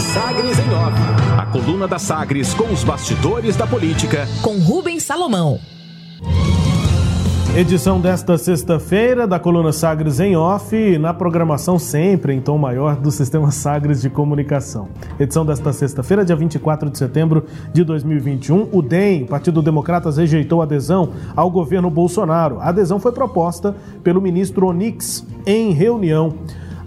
Sagres em Off. A coluna da Sagres com os bastidores da política. Com Rubens Salomão. Edição desta sexta-feira da coluna Sagres em Off, na programação sempre em tom maior do Sistema Sagres de Comunicação. Edição desta sexta-feira, dia 24 de setembro de 2021. O DEM, Partido Democratas, rejeitou adesão ao governo Bolsonaro. A adesão foi proposta pelo ministro Onix em reunião.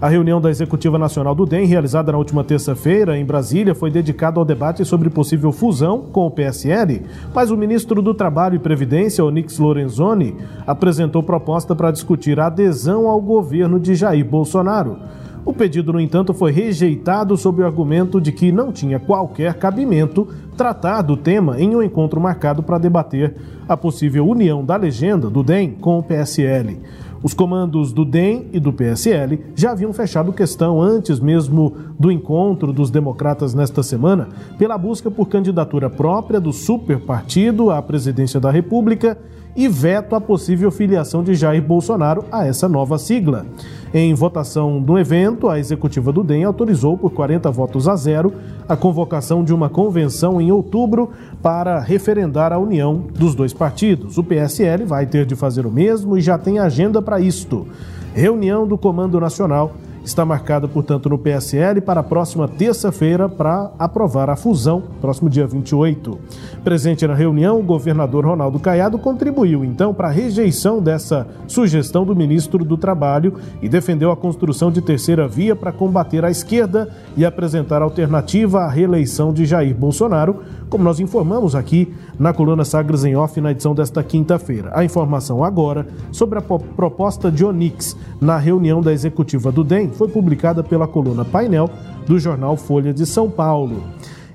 A reunião da Executiva Nacional do DEM, realizada na última terça-feira em Brasília, foi dedicada ao debate sobre possível fusão com o PSL, mas o ministro do Trabalho e Previdência, Onix Lorenzoni, apresentou proposta para discutir a adesão ao governo de Jair Bolsonaro. O pedido, no entanto, foi rejeitado sob o argumento de que não tinha qualquer cabimento tratar do tema em um encontro marcado para debater a possível união da legenda do DEM com o PSL. Os comandos do DEM e do PSL já haviam fechado questão antes mesmo do encontro dos democratas nesta semana pela busca por candidatura própria do superpartido à presidência da República e veto à possível filiação de Jair Bolsonaro a essa nova sigla. Em votação do evento, a executiva do DEM autorizou por 40 votos a zero a convocação de uma convenção em outubro para referendar a união dos dois partidos. O PSL vai ter de fazer o mesmo e já tem agenda para isto. Reunião do Comando Nacional está marcada, portanto, no PSL para a próxima terça-feira para aprovar a fusão, próximo dia 28. Presente na reunião, o governador Ronaldo Caiado contribuiu então para a rejeição dessa sugestão do ministro do Trabalho e defendeu a construção de terceira via para combater a esquerda e apresentar alternativa à reeleição de Jair Bolsonaro, como nós informamos aqui na coluna Sagres em Off na edição desta quinta-feira. A informação agora sobre a proposta de Onix na reunião da executiva do DEM foi publicada pela coluna Painel do jornal Folha de São Paulo.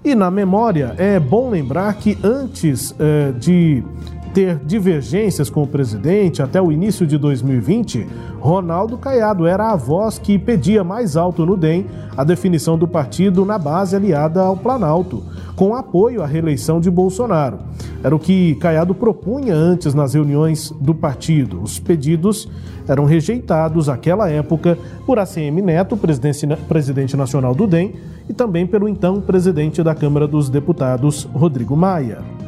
E na memória, é bom lembrar que antes eh, de ter divergências com o presidente até o início de 2020, Ronaldo Caiado era a voz que pedia mais alto no DEM a definição do partido na base aliada ao Planalto, com apoio à reeleição de Bolsonaro. Era o que Caiado propunha antes nas reuniões do partido. Os pedidos eram rejeitados naquela época por ACM Neto, presidente nacional do DEM, e também pelo então presidente da Câmara dos Deputados, Rodrigo Maia.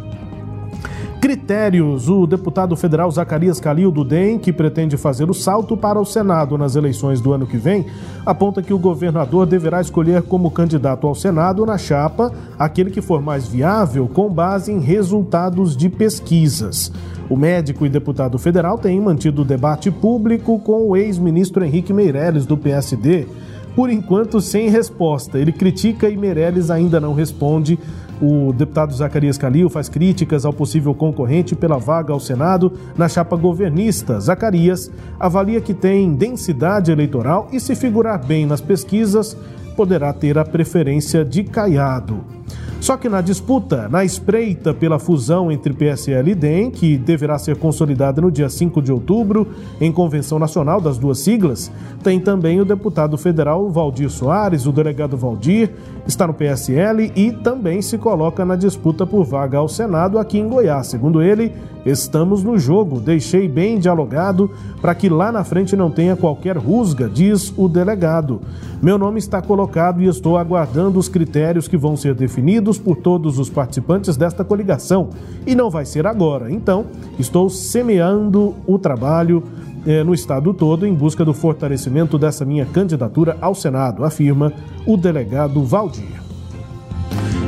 Critérios: o deputado federal Zacarias Calil do DEM, que pretende fazer o salto para o Senado nas eleições do ano que vem, aponta que o governador deverá escolher como candidato ao Senado na chapa aquele que for mais viável com base em resultados de pesquisas. O médico e deputado federal tem mantido debate público com o ex-ministro Henrique Meirelles, do PSD. Por enquanto, sem resposta. Ele critica e Meirelles ainda não responde o deputado Zacarias Calil faz críticas ao possível concorrente pela vaga ao Senado na chapa governista. Zacarias avalia que tem densidade eleitoral e, se figurar bem nas pesquisas, poderá ter a preferência de Caiado. Só que na disputa, na espreita pela fusão entre PSL e DEM, que deverá ser consolidada no dia 5 de outubro, em convenção nacional das duas siglas, tem também o deputado federal Valdir Soares, o delegado Valdir, está no PSL e também se coloca na disputa por vaga ao Senado aqui em Goiás. Segundo ele, estamos no jogo, deixei bem dialogado para que lá na frente não tenha qualquer rusga, diz o delegado. Meu nome está colocado e estou aguardando os critérios que vão ser definidos por todos os participantes desta coligação. E não vai ser agora. Então, estou semeando o trabalho eh, no estado todo em busca do fortalecimento dessa minha candidatura ao Senado, afirma o delegado Valdir.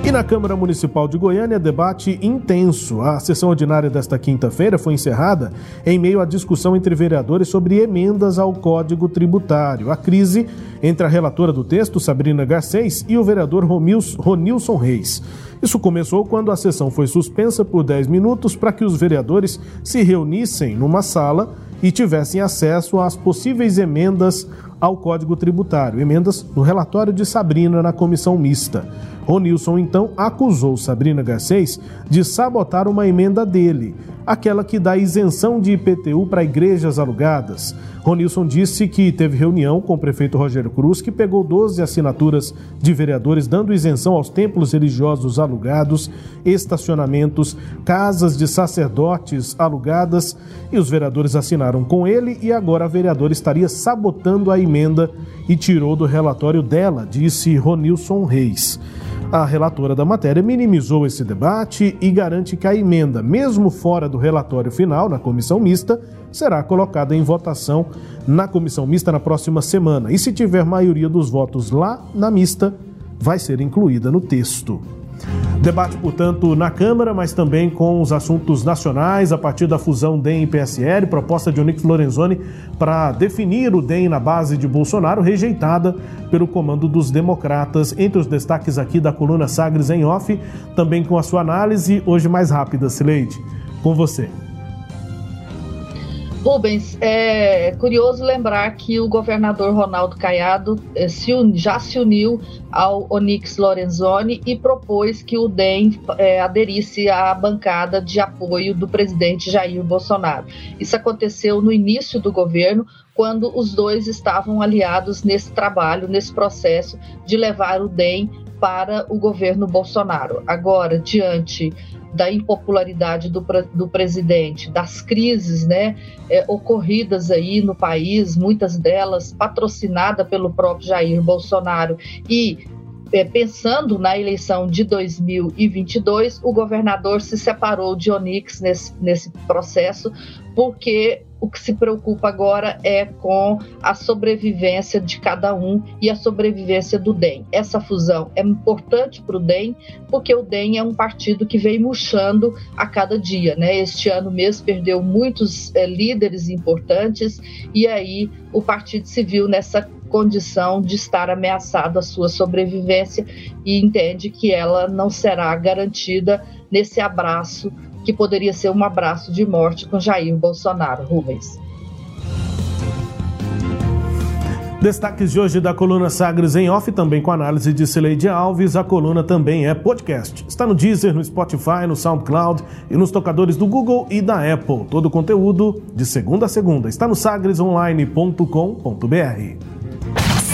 E na Câmara Municipal de Goiânia, debate intenso. A sessão ordinária desta quinta-feira foi encerrada em meio à discussão entre vereadores sobre emendas ao Código Tributário. A crise entre a relatora do texto, Sabrina Garcês, e o vereador Ronilson Reis. Isso começou quando a sessão foi suspensa por 10 minutos para que os vereadores se reunissem numa sala e tivessem acesso às possíveis emendas ao Código Tributário, emendas no relatório de Sabrina na comissão mista. Ronilson então acusou Sabrina Garcês de sabotar uma emenda dele, aquela que dá isenção de IPTU para igrejas alugadas. Ronilson disse que teve reunião com o prefeito Rogério Cruz, que pegou 12 assinaturas de vereadores dando isenção aos templos religiosos alugados, estacionamentos, casas de sacerdotes alugadas, e os vereadores assinaram com ele e agora a vereadora estaria sabotando a emenda e tirou do relatório dela, disse Ronilson Reis. A relatora da matéria minimizou esse debate e garante que a emenda, mesmo fora do relatório final na comissão mista, será colocada em votação na comissão mista na próxima semana. E se tiver maioria dos votos lá na mista, vai ser incluída no texto. Debate, portanto, na Câmara, mas também com os assuntos nacionais, a partir da fusão DEM e PSL, proposta de Onyx Lorenzoni para definir o DEM na base de Bolsonaro, rejeitada pelo comando dos democratas. Entre os destaques aqui da coluna Sagres em off, também com a sua análise, hoje mais rápida, Sileide. Com você. Rubens, é curioso lembrar que o governador Ronaldo Caiado é, se já se uniu ao Onyx Lorenzoni e propôs que o DEM é, aderisse à bancada de apoio do presidente Jair Bolsonaro. Isso aconteceu no início do governo, quando os dois estavam aliados nesse trabalho, nesse processo de levar o DEM para o governo Bolsonaro. Agora, diante da impopularidade do, do presidente, das crises né, é, ocorridas aí no país, muitas delas patrocinadas pelo próprio Jair Bolsonaro. E é, pensando na eleição de 2022, o governador se separou de Onix nesse, nesse processo, porque o que se preocupa agora é com a sobrevivência de cada um e a sobrevivência do DEM. Essa fusão é importante para o DEM, porque o DEM é um partido que vem murchando a cada dia. Né? Este ano mesmo perdeu muitos é, líderes importantes e aí o partido se viu nessa condição de estar ameaçado a sua sobrevivência e entende que ela não será garantida nesse abraço que poderia ser um abraço de morte com Jair Bolsonaro. Rubens. Destaques de hoje da coluna Sagres em Off, também com análise de Cileide Alves. A coluna também é podcast. Está no Deezer, no Spotify, no SoundCloud e nos tocadores do Google e da Apple. Todo o conteúdo de segunda a segunda está no sagresonline.com.br.